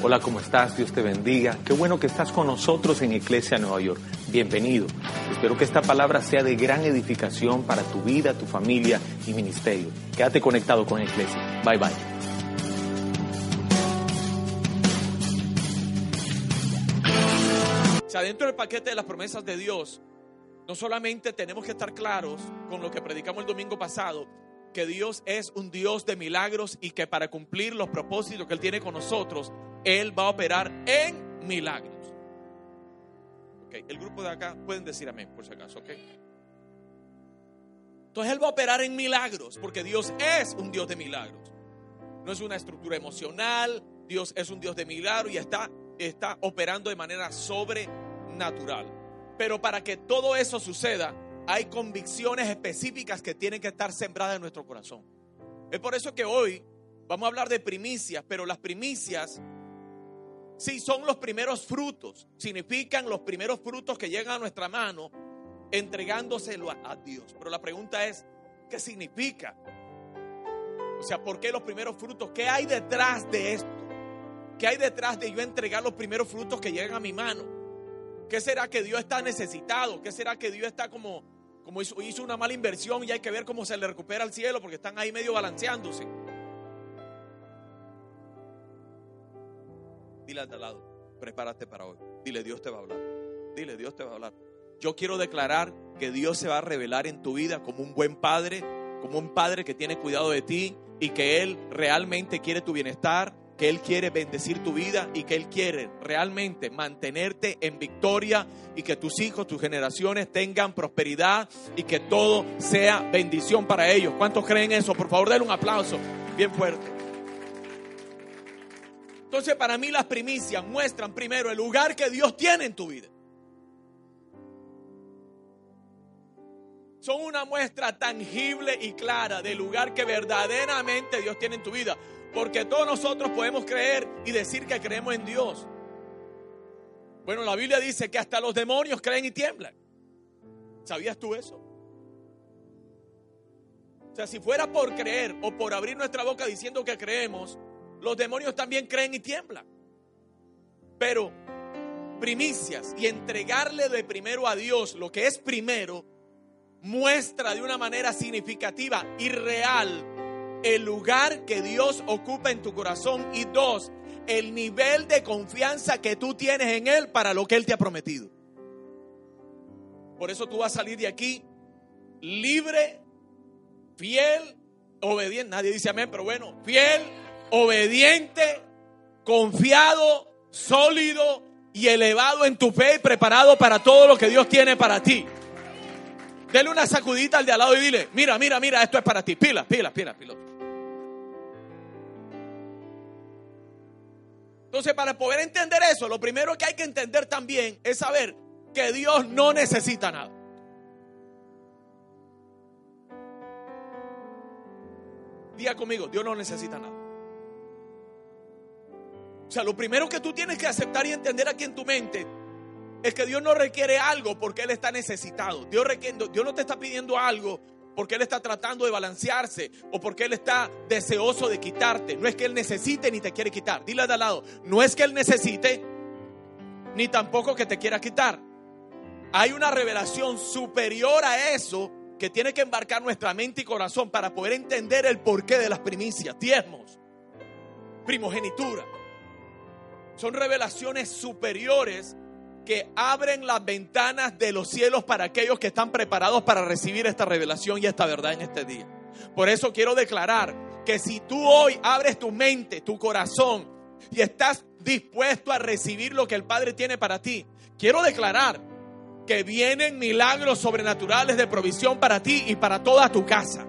Hola, ¿cómo estás? Dios te bendiga. Qué bueno que estás con nosotros en Iglesia Nueva York. Bienvenido. Espero que esta palabra sea de gran edificación para tu vida, tu familia y ministerio. Quédate conectado con Iglesia. Bye bye. O sea, dentro del paquete de las promesas de Dios, no solamente tenemos que estar claros con lo que predicamos el domingo pasado, que Dios es un Dios de milagros y que para cumplir los propósitos que Él tiene con nosotros, Él va a operar en milagros. Okay, el grupo de acá pueden decir amén, por si acaso, ¿ok? Entonces Él va a operar en milagros, porque Dios es un Dios de milagros. No es una estructura emocional, Dios es un Dios de milagros y está, está operando de manera sobrenatural. Pero para que todo eso suceda, hay convicciones específicas que tienen que estar sembradas en nuestro corazón. Es por eso que hoy vamos a hablar de primicias, pero las primicias sí son los primeros frutos, significan los primeros frutos que llegan a nuestra mano entregándoselo a, a Dios. Pero la pregunta es, ¿qué significa? O sea, ¿por qué los primeros frutos? ¿Qué hay detrás de esto? ¿Qué hay detrás de yo entregar los primeros frutos que llegan a mi mano? ¿Qué será que Dios está necesitado? ¿Qué será que Dios está como, como hizo, hizo una mala inversión y hay que ver cómo se le recupera al cielo porque están ahí medio balanceándose? Dile al de lado, prepárate para hoy. Dile, Dios te va a hablar. Dile, Dios te va a hablar. Yo quiero declarar que Dios se va a revelar en tu vida como un buen padre, como un padre que tiene cuidado de ti y que Él realmente quiere tu bienestar, que Él quiere bendecir tu vida y que Él quiere realmente mantenerte en victoria y que tus hijos, tus generaciones tengan prosperidad y que todo sea bendición para ellos. ¿Cuántos creen eso? Por favor, denle un aplauso bien fuerte. Entonces, para mí las primicias muestran primero el lugar que Dios tiene en tu vida. Son una muestra tangible y clara del lugar que verdaderamente Dios tiene en tu vida. Porque todos nosotros podemos creer y decir que creemos en Dios. Bueno, la Biblia dice que hasta los demonios creen y tiemblan. ¿Sabías tú eso? O sea, si fuera por creer o por abrir nuestra boca diciendo que creemos, los demonios también creen y tiemblan. Pero primicias y entregarle de primero a Dios lo que es primero muestra de una manera significativa y real el lugar que Dios ocupa en tu corazón y dos, el nivel de confianza que tú tienes en Él para lo que Él te ha prometido. Por eso tú vas a salir de aquí libre, fiel, obediente. Nadie dice amén, pero bueno, fiel, obediente, confiado, sólido y elevado en tu fe y preparado para todo lo que Dios tiene para ti. Dele una sacudita al de al lado y dile, mira, mira, mira, esto es para ti. Pila, pila, pila, piloto. Entonces, para poder entender eso, lo primero que hay que entender también es saber que Dios no necesita nada. Diga conmigo, Dios no necesita nada. O sea, lo primero que tú tienes que aceptar y entender aquí en tu mente es que Dios no requiere algo porque Él está necesitado. Dios, requiere, Dios no te está pidiendo algo porque Él está tratando de balancearse o porque Él está deseoso de quitarte. No es que Él necesite ni te quiere quitar. Dile de al lado, no es que Él necesite ni tampoco que te quiera quitar. Hay una revelación superior a eso que tiene que embarcar nuestra mente y corazón para poder entender el porqué de las primicias, diezmos, primogenitura. Son revelaciones superiores que abren las ventanas de los cielos para aquellos que están preparados para recibir esta revelación y esta verdad en este día. Por eso quiero declarar que si tú hoy abres tu mente, tu corazón y estás dispuesto a recibir lo que el Padre tiene para ti, quiero declarar que vienen milagros sobrenaturales de provisión para ti y para toda tu casa.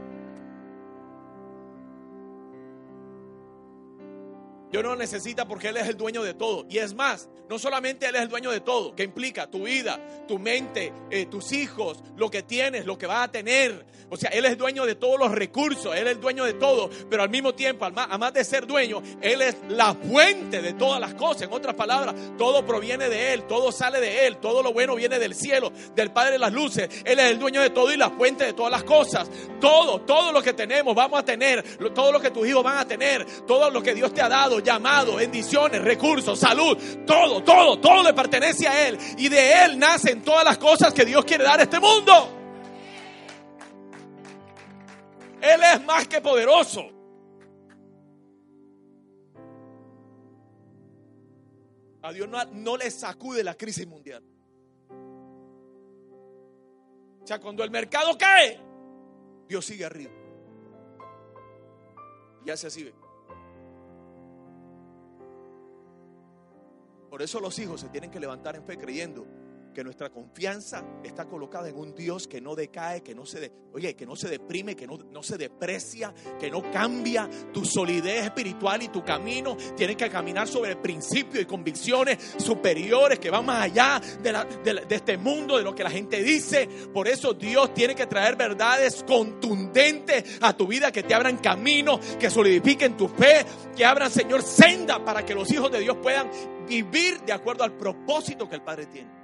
Dios no necesita porque Él es el dueño de todo. Y es más, no solamente Él es el dueño de todo, que implica tu vida, tu mente, eh, tus hijos, lo que tienes, lo que vas a tener. O sea, Él es dueño de todos los recursos, Él es el dueño de todo. Pero al mismo tiempo, además de ser dueño, Él es la fuente de todas las cosas. En otras palabras, todo proviene de Él, todo sale de Él, todo lo bueno viene del cielo, del Padre de las luces. Él es el dueño de todo y la fuente de todas las cosas. Todo, todo lo que tenemos, vamos a tener, todo lo que tus hijos van a tener, todo lo que Dios te ha dado llamado, bendiciones, recursos, salud, todo, todo, todo le pertenece a Él. Y de Él nacen todas las cosas que Dios quiere dar a este mundo. Él es más que poderoso. A Dios no, no le sacude la crisis mundial. O sea, cuando el mercado cae, Dios sigue arriba. Y hace así. Por eso los hijos se tienen que levantar en fe creyendo que nuestra confianza está colocada en un Dios que no decae, que no se, de, oye, que no se deprime, que no, no, se deprecia, que no cambia tu solidez espiritual y tu camino. Tienes que caminar sobre principios y convicciones superiores que van más allá de, la, de, de este mundo, de lo que la gente dice. Por eso Dios tiene que traer verdades contundentes a tu vida, que te abran camino, que solidifiquen tu fe, que abran, Señor, senda para que los hijos de Dios puedan vivir de acuerdo al propósito que el Padre tiene.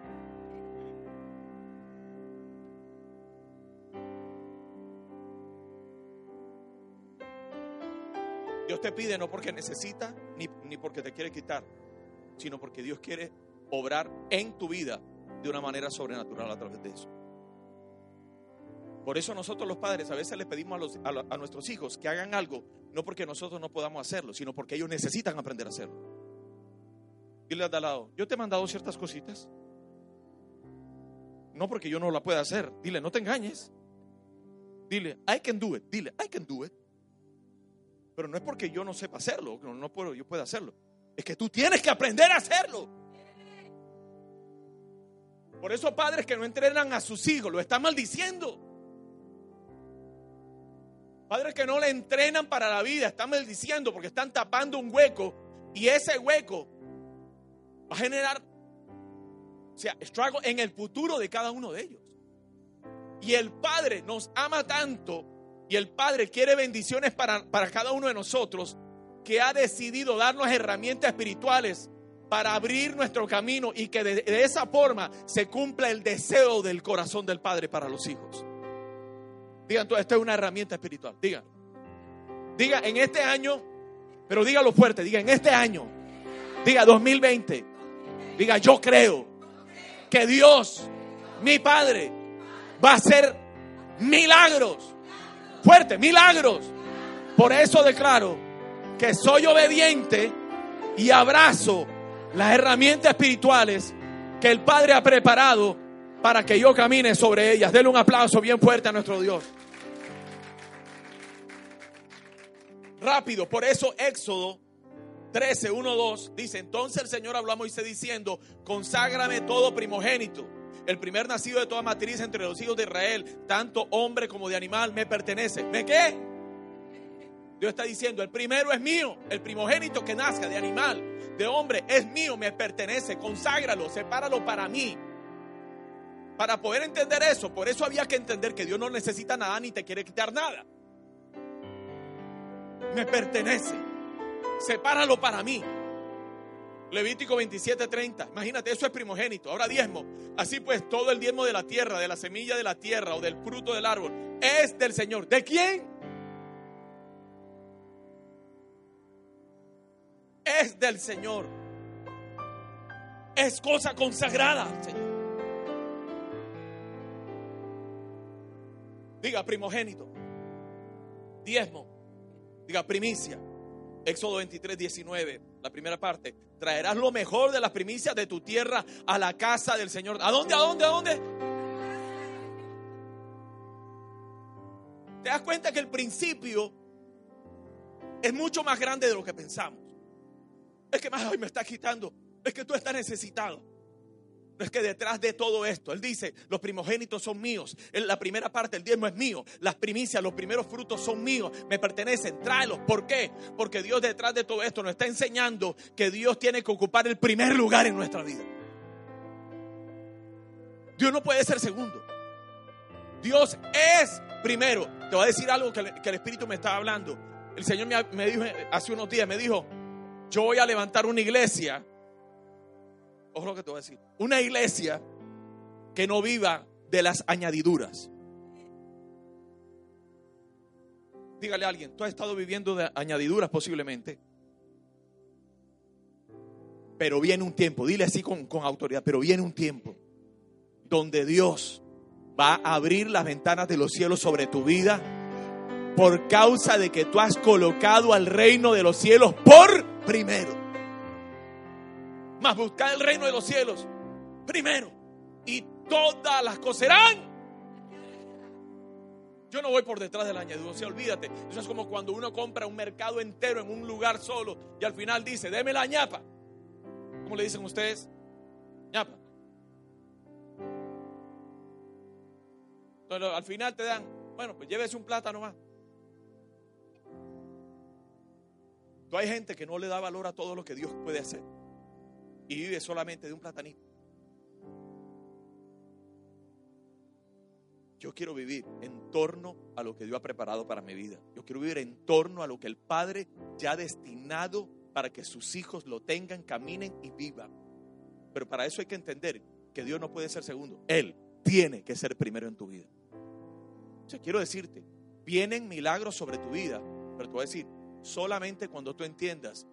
Dios te pide no porque necesita ni, ni, porque te quiere quitar, sino porque Dios quiere obrar en tu vida de una manera sobrenatural a través de eso. Por eso nosotros los padres a veces le pedimos a, los, a, a nuestros hijos que hagan algo, no porque nosotros no podamos hacerlo, sino porque ellos necesitan aprender a hacerlo. Dile al lado, yo te he mandado ciertas cositas. No porque yo no la pueda hacer. Dile, no te engañes. Dile, I can do it. Dile, I can do it. Pero no es porque yo no sepa hacerlo, no, no puedo, yo pueda hacerlo. Es que tú tienes que aprender a hacerlo. Por eso padres que no entrenan a sus hijos lo están maldiciendo. Padres que no le entrenan para la vida están maldiciendo porque están tapando un hueco y ese hueco va a generar, o sea, estrago en el futuro de cada uno de ellos. Y el Padre nos ama tanto y el Padre quiere bendiciones para, para cada uno de nosotros que ha decidido darnos herramientas espirituales para abrir nuestro camino y que de, esa forma se cumpla el deseo del corazón del Padre para los hijos. Digan, esto es una herramienta espiritual. Digan, diga en este año, pero dígalo fuerte, diga en este año, diga 2020, diga yo creo que Dios, mi Padre, va a hacer milagros fuerte, milagros. Por eso declaro que soy obediente y abrazo las herramientas espirituales que el Padre ha preparado para que yo camine sobre ellas. Denle un aplauso bien fuerte a nuestro Dios. Rápido, por eso Éxodo 13, 1, 2 dice, entonces el Señor habló a Moisés diciendo, conságrame todo primogénito el primer nacido de toda matriz entre los hijos de Israel, tanto hombre como de animal, me pertenece. ¿Me qué? Dios está diciendo, el primero es mío, el primogénito que nazca de animal, de hombre, es mío, me pertenece, conságralo, sepáralo para mí. Para poder entender eso, por eso había que entender que Dios no necesita nada ni te quiere quitar nada. Me pertenece, sepáralo para mí. Levítico 27:30. Imagínate, eso es primogénito. Ahora diezmo. Así pues, todo el diezmo de la tierra, de la semilla de la tierra o del fruto del árbol, es del Señor. ¿De quién? Es del Señor. Es cosa consagrada Señor. Diga primogénito. Diezmo. Diga primicia. Éxodo 23, 19, la primera parte. Traerás lo mejor de las primicias de tu tierra a la casa del Señor. ¿A dónde? ¿A dónde? ¿A dónde? ¿Te das cuenta que el principio es mucho más grande de lo que pensamos? Es que más hoy me está quitando. Es que tú estás necesitado. No es que detrás de todo esto, Él dice, los primogénitos son míos. La primera parte, el diezmo es mío. Las primicias, los primeros frutos son míos. Me pertenecen. Tráelos. ¿Por qué? Porque Dios detrás de todo esto nos está enseñando que Dios tiene que ocupar el primer lugar en nuestra vida. Dios no puede ser segundo. Dios es primero. Te voy a decir algo que, el Espíritu me estaba hablando. El Señor me, me dijo hace unos días, me dijo, yo voy a levantar una iglesia ojo lo que te voy a decir, una iglesia que no viva de las añadiduras. Dígale a alguien, tú has estado viviendo de añadiduras posiblemente. Pero viene un tiempo, dile así con, con autoridad, pero viene un tiempo donde Dios va a abrir las ventanas de los cielos sobre tu vida por causa de que tú has colocado al reino de los cielos por primero. Más buscar el reino de los cielos primero. Y todas las cosas serán. Yo no voy por detrás de la sea, olvídate. Eso es como cuando uno compra un mercado entero en un lugar solo y al final dice, deme la ñapa. ¿Cómo le dicen ustedes? ñapa. Entonces, al final te dan, bueno, pues llévese un plátano más. Tú hay gente que no le da valor a todo lo que Dios puede hacer y vive solamente de un platanito. Yo quiero vivir en torno a lo que Dios ha preparado para mi vida. Yo quiero vivir en torno a lo que el Padre ya ha destinado para que sus hijos lo tengan, caminen y vivan. Pero para eso hay que entender que Dios no puede ser segundo. Él tiene que ser primero en tu vida. O sea, quiero decirte, vienen milagros sobre tu vida, pero te voy a decir, solamente cuando tú entiendas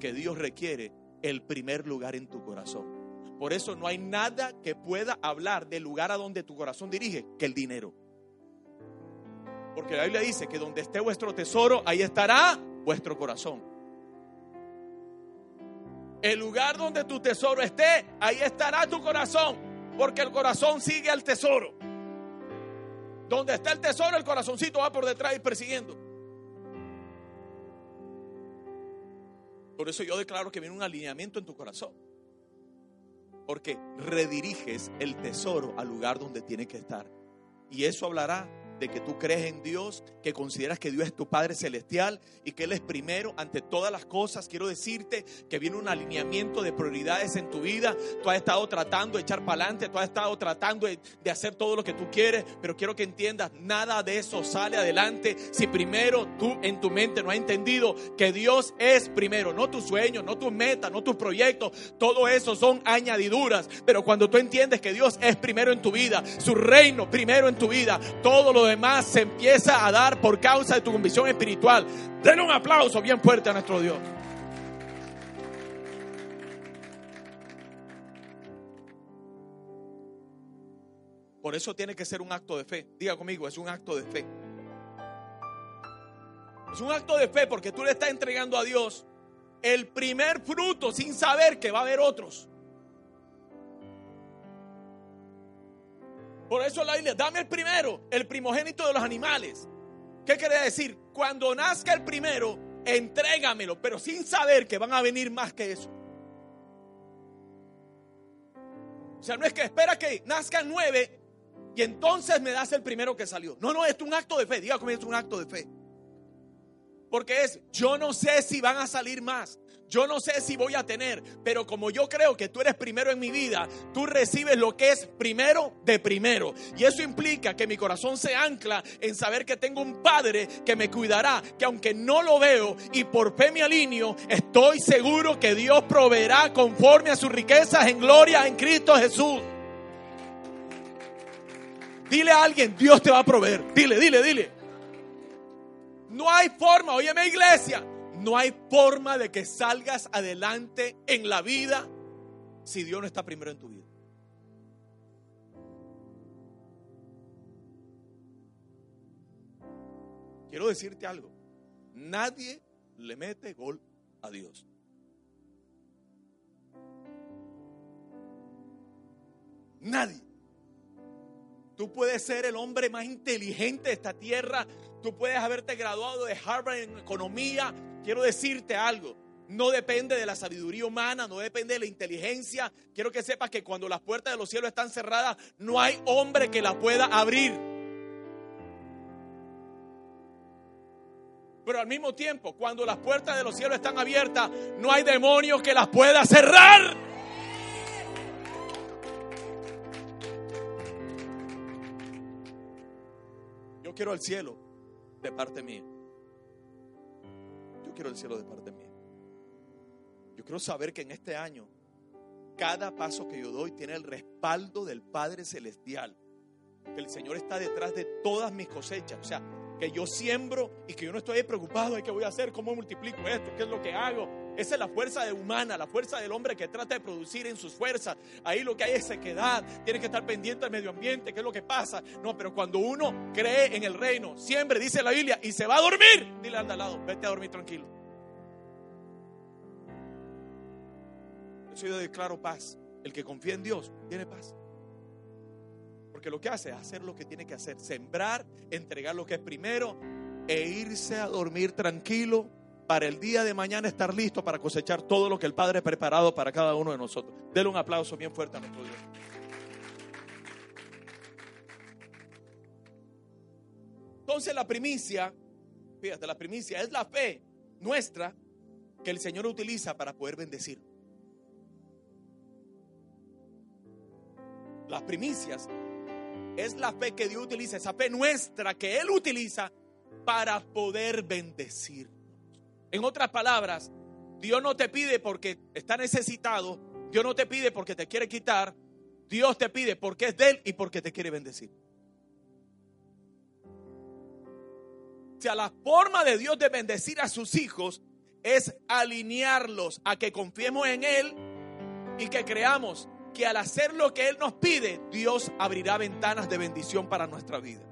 que Dios requiere el primer lugar en tu corazón. Por eso no hay nada que pueda hablar del lugar a donde tu corazón dirige que el dinero. Porque la Biblia dice que donde esté vuestro tesoro, ahí estará vuestro corazón. El lugar donde tu tesoro esté, ahí estará tu corazón. Porque el corazón sigue al tesoro. Donde está el tesoro, el corazoncito va por detrás y persiguiendo. Por eso yo declaro que viene un alineamiento en tu corazón. Porque rediriges el tesoro al lugar donde tiene que estar. Y eso hablará de que tú crees en Dios, que consideras que Dios es tu Padre Celestial y que Él es primero ante todas las cosas. Quiero decirte que viene un alineamiento de prioridades en tu vida. Tú has estado tratando de echar para adelante, tú has estado tratando de, hacer todo lo que tú quieres, pero quiero que entiendas, nada de eso sale adelante si primero tú en tu mente no has entendido que Dios es primero, no tus sueños, no tus metas, no tus proyectos, todo eso son añadiduras, pero cuando tú entiendes que Dios es primero en tu vida, su reino primero en tu vida, todo lo demás se empieza a dar por causa de tu convicción espiritual. Den un aplauso bien fuerte a nuestro Dios. Por eso tiene que ser un acto de fe. Diga conmigo, es un acto de fe. Es un acto de fe porque tú le estás entregando a Dios el primer fruto sin saber que va a haber otros. Por eso la Biblia, dame el primero, el primogénito de los animales. ¿Qué quiere decir? Cuando nazca el primero, entrégamelo, pero sin saber que van a venir más que eso. O sea, no es que espera que nazcan nueve y entonces me das el primero que salió. No, no, es un acto de fe. Diga conmigo, es un acto de fe. Porque es, yo no sé si van a salir más. Yo no sé si voy a tener, pero como yo creo que tú eres primero en mi vida, tú recibes lo que es primero de primero. Y eso implica que mi corazón se ancla en saber que tengo un Padre que me cuidará, que aunque no lo veo y por fe me alineo, estoy seguro que Dios proveerá conforme a sus riquezas en gloria en Cristo Jesús. Dile a alguien, Dios te va a proveer. Dile, dile, dile. No hay forma, óyeme iglesia, no hay forma de que salgas adelante en la vida si Dios no está primero en tu vida. Quiero decirte algo, nadie le mete gol a Dios. Nadie. Tú puedes ser el hombre más inteligente de esta tierra. Tú puedes haberte graduado de Harvard en economía. Quiero decirte algo. No depende de la sabiduría humana, no depende de la inteligencia. Quiero que sepas que cuando las puertas de los cielos están cerradas, no hay hombre que las pueda abrir. Pero al mismo tiempo, cuando las puertas de los cielos están abiertas, no hay demonio que las pueda cerrar. Yo quiero el cielo de parte mía. Quiero el cielo de parte mía. Yo quiero saber que en este año, cada paso que yo doy tiene el respaldo del Padre Celestial. Que el Señor está detrás de todas mis cosechas. O sea, que yo siembro y que yo no estoy preocupado de qué voy a hacer, cómo multiplico esto, qué es lo que hago. Esa es la fuerza humana, la fuerza del hombre que trata de producir en sus fuerzas. Ahí lo que hay es sequedad. Tiene que estar pendiente del medio ambiente, qué es lo que pasa. No, pero cuando uno cree en el reino, siempre dice la Biblia, y se va a dormir, dile al lado, vete a dormir tranquilo. Eso yo declaro paz. El que confía en Dios tiene paz. Porque lo que hace es hacer lo que tiene que hacer, sembrar, entregar lo que es primero e irse a dormir tranquilo para el día de mañana estar listo para cosechar todo lo que el Padre ha preparado para cada uno de nosotros. Dele un aplauso bien fuerte a nuestro Dios. Entonces la primicia, fíjate, la primicia es la fe nuestra que el Señor utiliza para poder bendecir. Las primicias es la fe que Dios utiliza, esa fe nuestra que Él utiliza para poder bendecir. En otras palabras, Dios no te pide porque está necesitado, Dios no te pide porque te quiere quitar, Dios te pide porque es de Él y porque te quiere bendecir. O sea, la forma de Dios de bendecir a sus hijos es alinearlos a que confiemos en Él y que creamos que al hacer lo que Él nos pide, Dios abrirá ventanas de bendición para nuestra vida.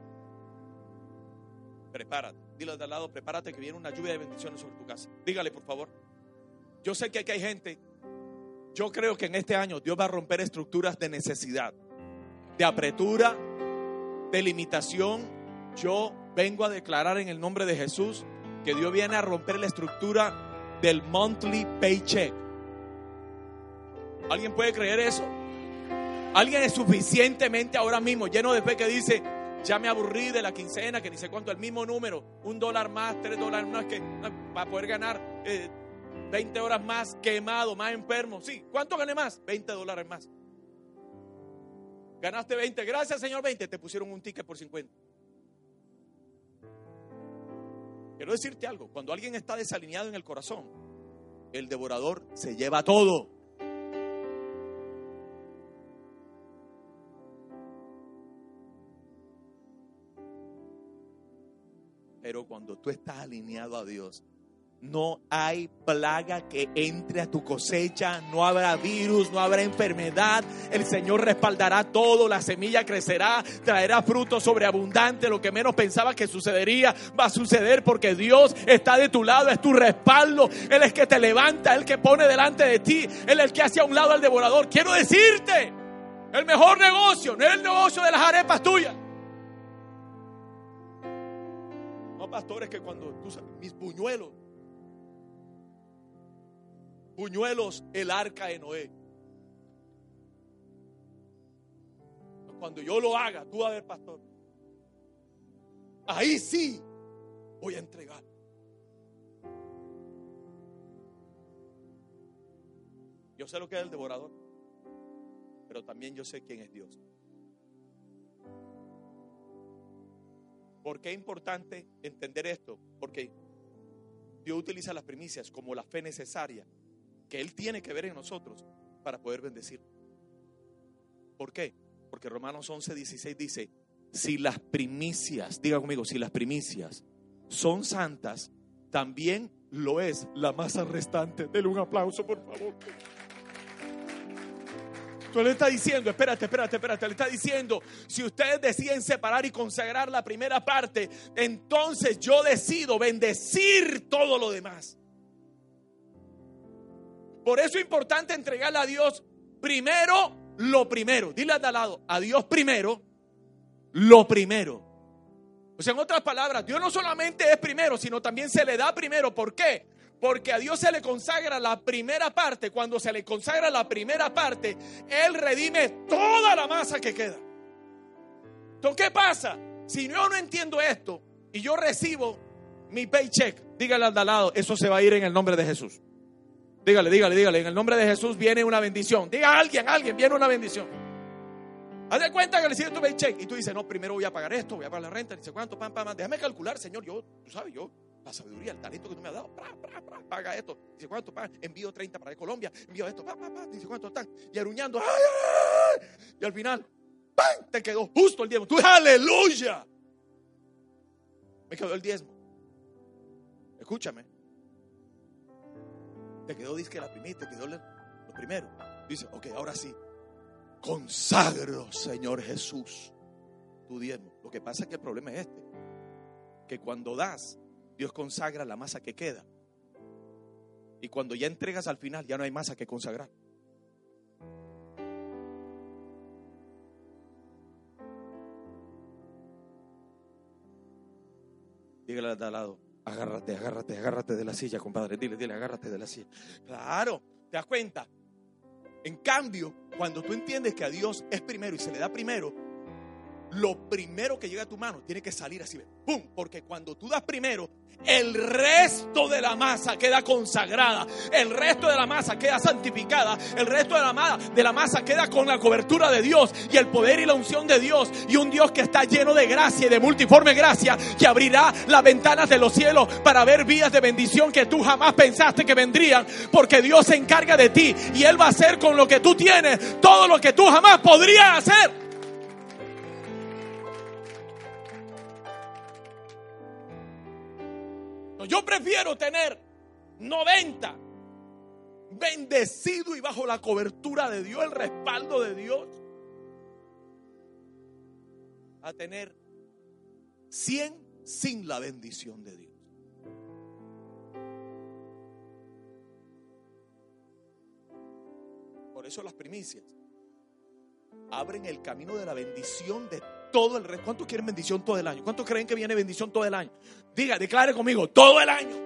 Prepárate. Dile de al lado, prepárate que viene una lluvia de bendiciones sobre tu casa. Dígale, por favor. Yo sé que aquí hay gente. Yo creo que en este año Dios va a romper estructuras de necesidad, de apretura, de limitación. Yo vengo a declarar en el nombre de Jesús que Dios viene a romper la estructura del monthly paycheck. ¿Alguien puede creer eso? Alguien es suficientemente ahora mismo lleno de fe que dice, ya me aburrí de la quincena, que ni sé cuánto, el mismo número, un dólar más, tres dólares más, que para poder ganar 20 eh, horas más quemado, más enfermo. Sí, ¿cuánto gané más? 20 dólares más. Ganaste 20, gracias señor 20, te pusieron un ticket por 50. Quiero decirte algo, cuando alguien está desalineado en el corazón, el devorador se lleva todo. Pero cuando tú estás alineado a Dios, no hay plaga que entre a tu cosecha, no habrá virus, no habrá enfermedad. El Señor respaldará todo, la semilla crecerá, traerá fruto sobreabundante. Lo que menos pensaba que sucedería va a suceder porque Dios está de tu lado, es tu respaldo. Él es que te levanta, el que pone delante de ti, Él es el que hace a un lado al devorador. Quiero decirte, el mejor negocio no es el negocio de las arepas tuyas. Pastores que cuando tú sabes, mis buñuelos, buñuelos, el arca de Noé. Cuando yo lo haga, tú a ver, pastor. Ahí sí voy a entregar. Yo sé lo que es el devorador, pero también yo sé quién es Dios. ¿Por qué es importante entender esto? Porque Dios utiliza las primicias como la fe necesaria que Él tiene que ver en nosotros para poder bendecir. ¿Por qué? Porque Romanos 11, 16 dice, si las primicias, diga conmigo, si las primicias son santas, también lo es la masa restante. Dele un aplauso, por favor. Tú le está diciendo, espérate, espérate, espérate, le está diciendo, si ustedes deciden separar y consagrar la primera parte, entonces yo decido bendecir todo lo demás. Por eso es importante entregarle a Dios primero lo primero. Dile al lado, a Dios primero lo primero. O sea, en otras palabras, Dios no solamente es primero, sino también se le da primero. ¿Por qué? Porque a Dios se le consagra la primera parte. Cuando se le consagra la primera parte, Él redime toda la masa que queda. Entonces, ¿qué pasa? Si yo no entiendo esto y yo recibo mi paycheck, dígale al lado, eso se va a ir en el nombre de Jesús. Dígale, dígale, dígale, en el nombre de Jesús viene una bendición. Diga a alguien, alguien, viene una bendición. Haz de cuenta que le tu paycheck y tú dices, no, primero voy a pagar esto, voy a pagar la renta, dice cuánto, pam, pam, déjame calcular, Señor, yo, tú sabes, yo la sabiduría, el talento que tú me has dado, paga esto. Dice, ¿cuánto? Envío 30 para Colombia, envío esto, dice, ¿cuánto están? Y aruñando, y al final. Te quedó justo el diezmo. Tú, aleluya. Me quedó el diezmo. Escúchame. Te quedó, dice que la primera, te quedó lo primero. Dice, ok, ahora sí. Consagro, Señor Jesús, tu diezmo. Lo que pasa es que el problema es este. Que cuando das, Dios consagra la masa que queda. Y cuando ya entregas al final, ya no hay masa que consagrar. Dígale al lado, agárrate, agárrate, agárrate de la silla, compadre. Dile, dile, agárrate de la silla. Claro, ¿te das cuenta? En cambio, cuando tú entiendes que a Dios es primero y se le da primero, lo primero que llega a tu mano tiene que salir así, ¡pum! Porque cuando tú das primero, el resto de la masa queda consagrada, el resto de la masa queda santificada, el resto de la, masa, de la masa queda con la cobertura de Dios y el poder y la unción de Dios y un Dios que está lleno de gracia y de multiforme gracia que abrirá las ventanas de los cielos para ver vías de bendición que tú jamás pensaste que vendrían, porque Dios se encarga de ti y Él va a hacer con lo que tú tienes todo lo que tú jamás podrías hacer. Yo prefiero tener 90 bendecido y bajo la cobertura de Dios, el respaldo de Dios, a tener 100 sin la bendición de Dios. Por eso las primicias abren el camino de la bendición de todo el resto. ¿Cuántos quieren bendición todo el año? ¿Cuántos creen que viene bendición todo el año? Diga, declare conmigo, todo el año.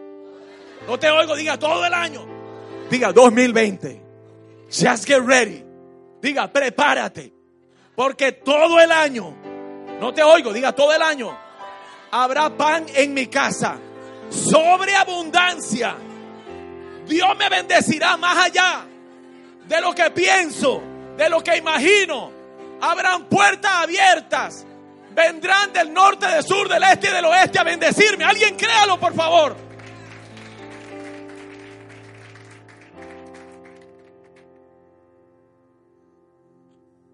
No te oigo, diga todo el año. Diga 2020. Just get ready. Diga, prepárate. Porque todo el año, no te oigo, diga todo el año, habrá pan en mi casa. Sobreabundancia. Dios me bendecirá más allá de lo que pienso, de lo que imagino. Habrán puertas abiertas. Vendrán del norte, del sur, del este y del oeste a bendecirme. Alguien créalo, por favor.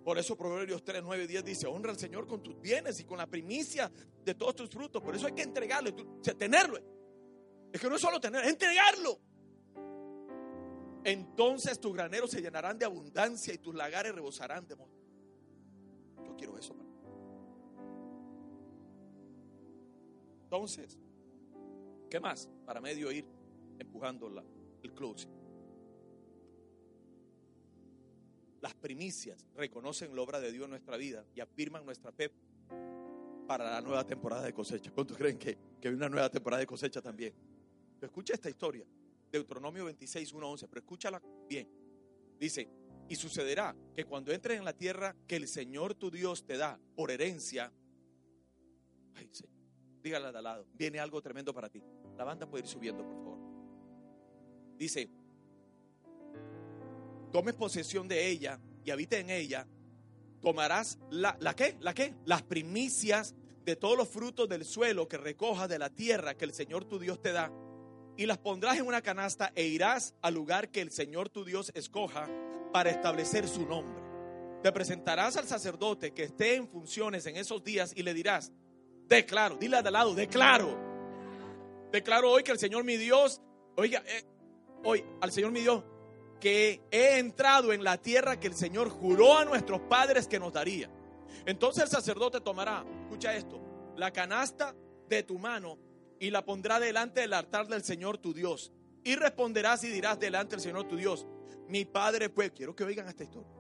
Por eso Proverbios 3, 9 y 10 dice, honra al Señor con tus bienes y con la primicia de todos tus frutos. Por eso hay que entregarlo, tenerlo. Es que no es solo tenerlo, es entregarlo. Entonces tus graneros se llenarán de abundancia y tus lagares rebosarán de quiero eso. Entonces, ¿qué más? Para medio ir empujando la, el closing. Las primicias reconocen la obra de Dios en nuestra vida y afirman nuestra fe para la nueva temporada de cosecha. ¿Cuántos creen que, que hay una nueva temporada de cosecha también? Escucha esta historia, Deuteronomio 26, 1, 11, pero escúchala bien. Dice, y sucederá que cuando entres en la tierra que el Señor tu Dios te da por herencia, ay Señor, dígale al lado, viene algo tremendo para ti. La banda puede ir subiendo, por favor. Dice, tomes posesión de ella y habite en ella, tomarás la, ¿la qué? ¿La qué? Las primicias de todos los frutos del suelo que recojas de la tierra que el Señor tu Dios te da y las pondrás en una canasta e irás al lugar que el Señor tu Dios escoja para establecer su nombre. Te presentarás al sacerdote que esté en funciones en esos días y le dirás, declaro, dile de lado, declaro. Declaro hoy que el Señor mi Dios, oiga, eh, hoy al Señor mi Dios, que he entrado en la tierra que el Señor juró a nuestros padres que nos daría. Entonces el sacerdote tomará, escucha esto, la canasta de tu mano y la pondrá delante del altar del Señor tu Dios. Y responderás y dirás delante del Señor tu Dios, mi padre fue, quiero que oigan esta historia.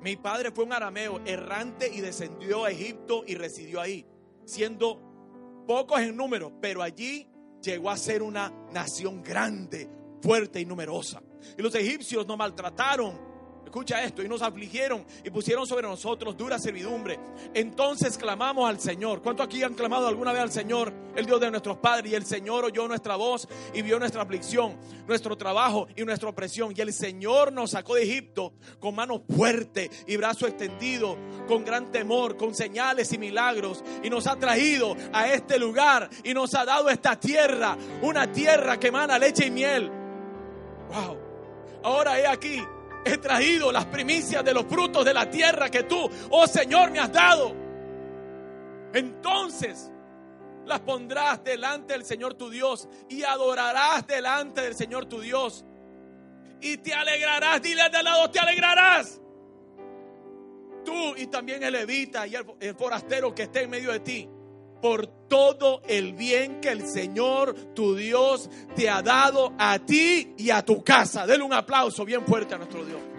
Mi padre fue un arameo errante y descendió a Egipto y residió ahí, siendo pocos en número, pero allí llegó a ser una nación grande, fuerte y numerosa. Y los egipcios nos maltrataron Escucha esto, y nos afligieron y pusieron sobre nosotros dura servidumbre. Entonces clamamos al Señor. ¿Cuántos aquí han clamado alguna vez al Señor, el Dios de nuestros padres? Y el Señor oyó nuestra voz y vio nuestra aflicción, nuestro trabajo y nuestra opresión. Y el Señor nos sacó de Egipto con mano fuerte y brazo extendido, con gran temor, con señales y milagros. Y nos ha traído a este lugar y nos ha dado esta tierra, una tierra que emana leche y miel. Wow. Ahora he aquí He traído las primicias de los frutos de la tierra que tú, oh Señor, me has dado. Entonces, las pondrás delante del Señor tu Dios y adorarás delante del Señor tu Dios. Y te alegrarás, dile de lado, te alegrarás. Tú y también el levita y el, el forastero que esté en medio de ti por todo el bien que el Señor tu Dios te ha dado a ti y a tu casa. Denle un aplauso bien fuerte a nuestro Dios.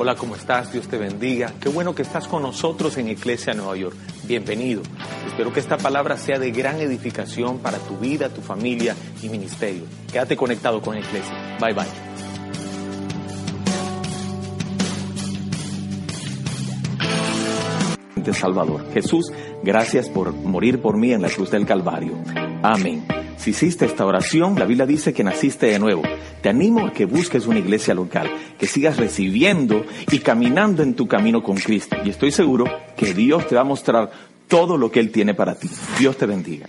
Hola, ¿cómo estás? Dios te bendiga. Qué bueno que estás con nosotros en Iglesia Nueva York. Bienvenido. Espero que esta palabra sea de gran edificación para tu vida, tu familia y ministerio. Quédate conectado con Iglesia. Bye bye. Salvador. Jesús, gracias por morir por mí en la cruz del Calvario. Amén. Si hiciste esta oración, la Biblia dice que naciste de nuevo. Te animo a que busques una iglesia local, que sigas recibiendo y caminando en tu camino con Cristo. Y estoy seguro que Dios te va a mostrar todo lo que Él tiene para ti. Dios te bendiga.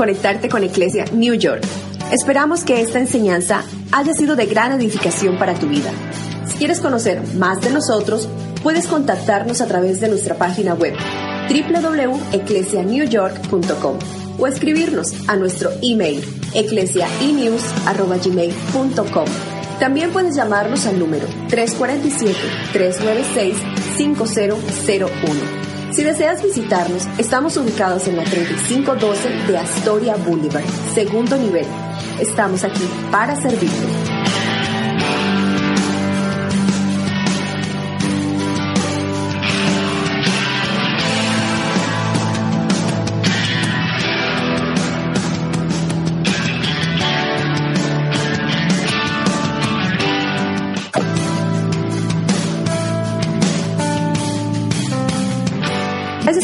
Conectarte con Iglesia New York. Esperamos que esta enseñanza haya sido de gran edificación para tu vida. Si quieres conocer más de nosotros, puedes contactarnos a través de nuestra página web www.eclesianewyork.com o escribirnos a nuestro email eclesiainews.gmail.com. También puedes llamarnos al número 347-396-5001. Si deseas visitarnos, estamos ubicados en la 3512 de Astoria Boulevard, segundo nivel. Estamos aquí para servirte.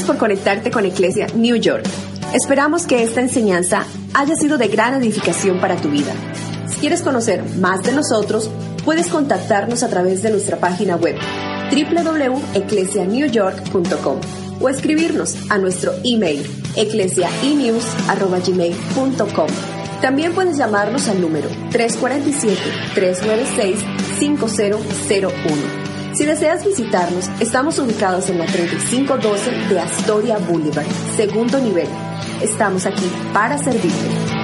Por conectarte con Iglesia New York. Esperamos que esta enseñanza haya sido de gran edificación para tu vida. Si quieres conocer más de nosotros, puedes contactarnos a través de nuestra página web www.eclesianewyork.com o escribirnos a nuestro email eclesiainews.gmail.com. También puedes llamarnos al número 347-396-5001. Si deseas visitarnos, estamos ubicados en la 3512 de Astoria Boulevard, segundo nivel. Estamos aquí para servirte.